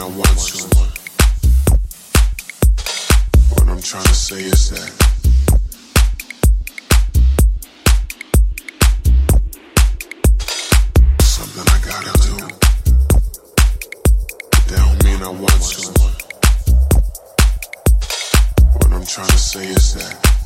I want to. What I'm trying to say is that. Something I gotta do. Don't mean I want. What I'm trying to say is that.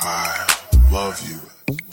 I love you.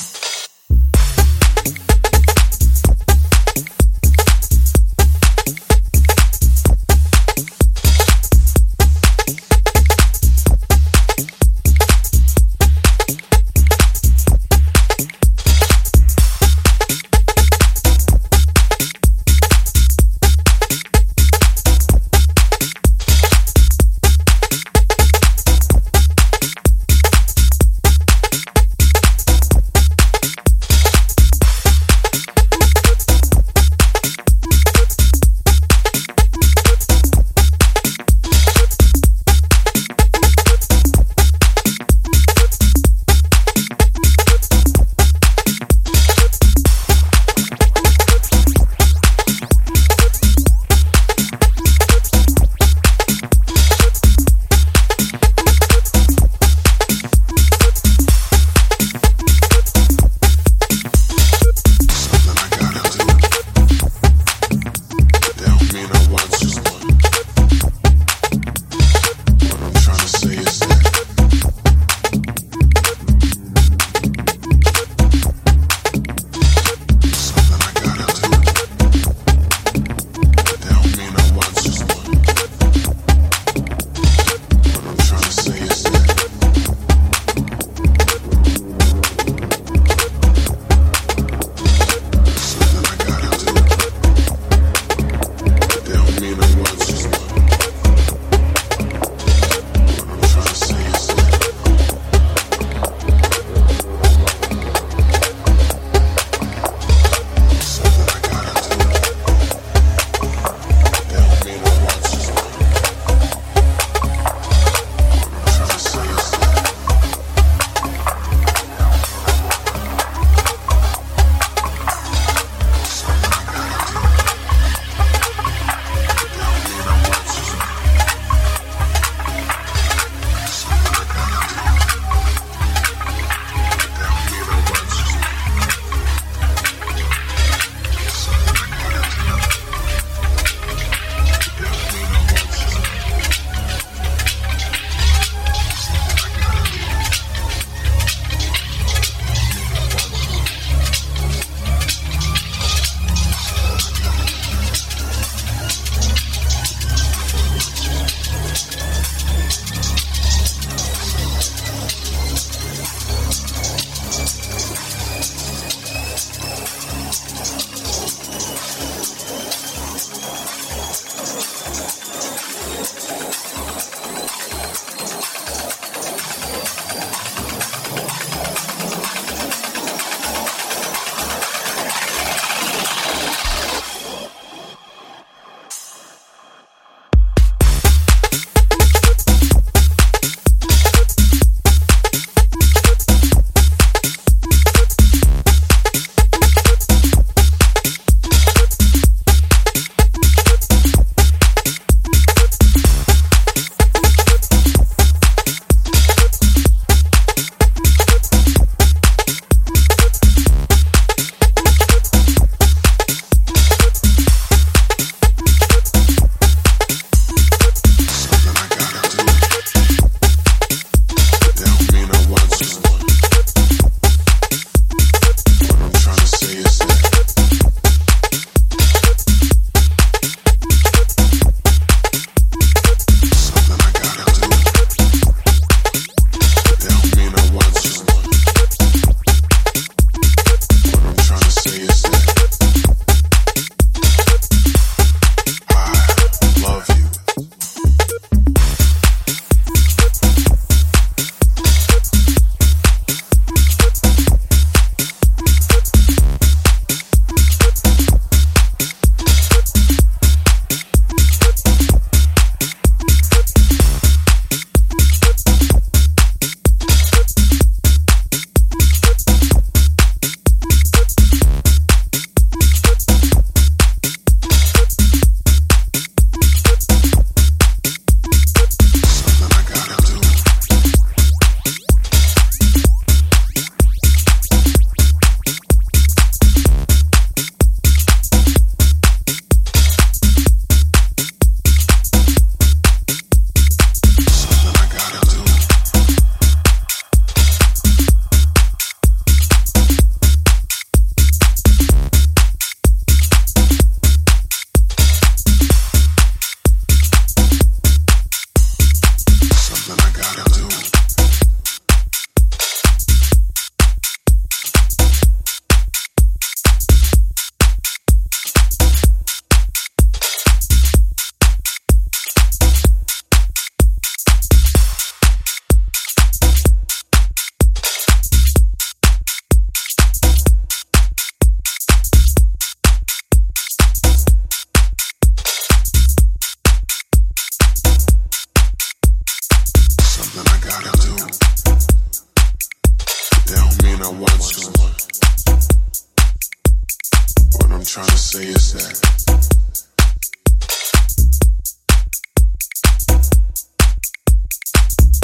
I'm trying to say is that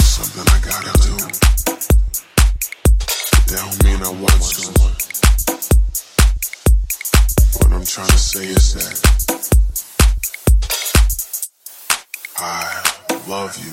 something I gotta do. That don't mean I want. What I'm to say is that I love you.